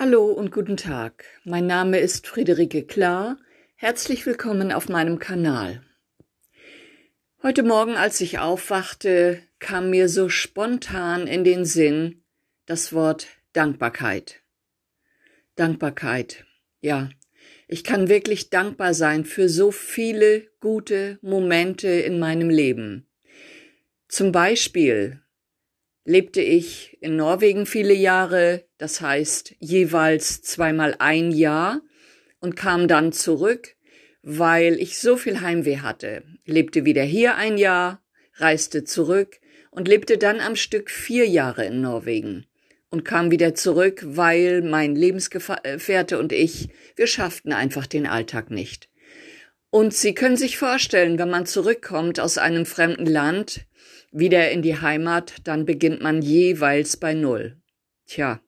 Hallo und guten Tag. Mein Name ist Friederike Klar. Herzlich willkommen auf meinem Kanal. Heute Morgen, als ich aufwachte, kam mir so spontan in den Sinn das Wort Dankbarkeit. Dankbarkeit. Ja, ich kann wirklich dankbar sein für so viele gute Momente in meinem Leben. Zum Beispiel lebte ich in Norwegen viele Jahre, das heißt jeweils zweimal ein Jahr und kam dann zurück, weil ich so viel Heimweh hatte. Lebte wieder hier ein Jahr, reiste zurück und lebte dann am Stück vier Jahre in Norwegen und kam wieder zurück, weil mein Lebensgefährte und ich, wir schafften einfach den Alltag nicht. Und Sie können sich vorstellen, wenn man zurückkommt aus einem fremden Land, wieder in die Heimat, dann beginnt man jeweils bei Null. Tja,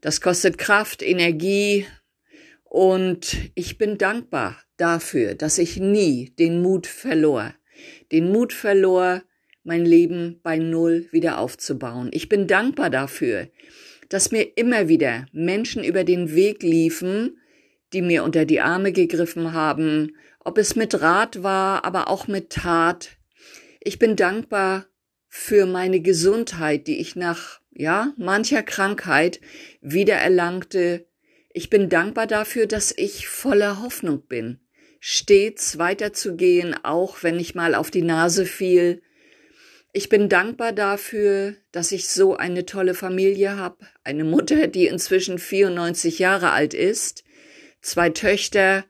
das kostet Kraft, Energie und ich bin dankbar dafür, dass ich nie den Mut verlor. Den Mut verlor, mein Leben bei Null wieder aufzubauen. Ich bin dankbar dafür, dass mir immer wieder Menschen über den Weg liefen, die mir unter die Arme gegriffen haben, ob es mit Rat war, aber auch mit Tat. Ich bin dankbar für meine Gesundheit, die ich nach, ja, mancher Krankheit wiedererlangte. Ich bin dankbar dafür, dass ich voller Hoffnung bin, stets weiterzugehen, auch wenn ich mal auf die Nase fiel. Ich bin dankbar dafür, dass ich so eine tolle Familie habe, eine Mutter, die inzwischen 94 Jahre alt ist, zwei Töchter,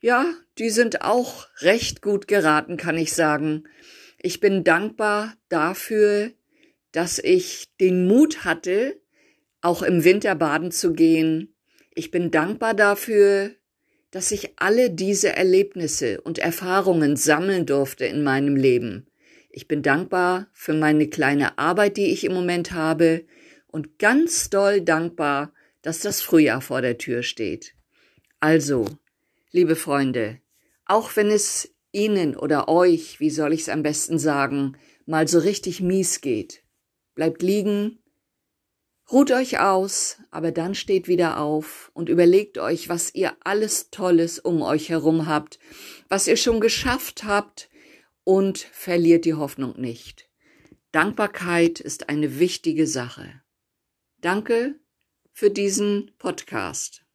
ja, die sind auch recht gut geraten, kann ich sagen. Ich bin dankbar dafür, dass ich den Mut hatte, auch im Winter baden zu gehen. Ich bin dankbar dafür, dass ich alle diese Erlebnisse und Erfahrungen sammeln durfte in meinem Leben. Ich bin dankbar für meine kleine Arbeit, die ich im Moment habe und ganz doll dankbar, dass das Frühjahr vor der Tür steht. Also, liebe Freunde, auch wenn es Ihnen oder euch, wie soll ich es am besten sagen, mal so richtig mies geht. Bleibt liegen, ruht euch aus, aber dann steht wieder auf und überlegt euch, was ihr alles Tolles um euch herum habt, was ihr schon geschafft habt und verliert die Hoffnung nicht. Dankbarkeit ist eine wichtige Sache. Danke für diesen Podcast.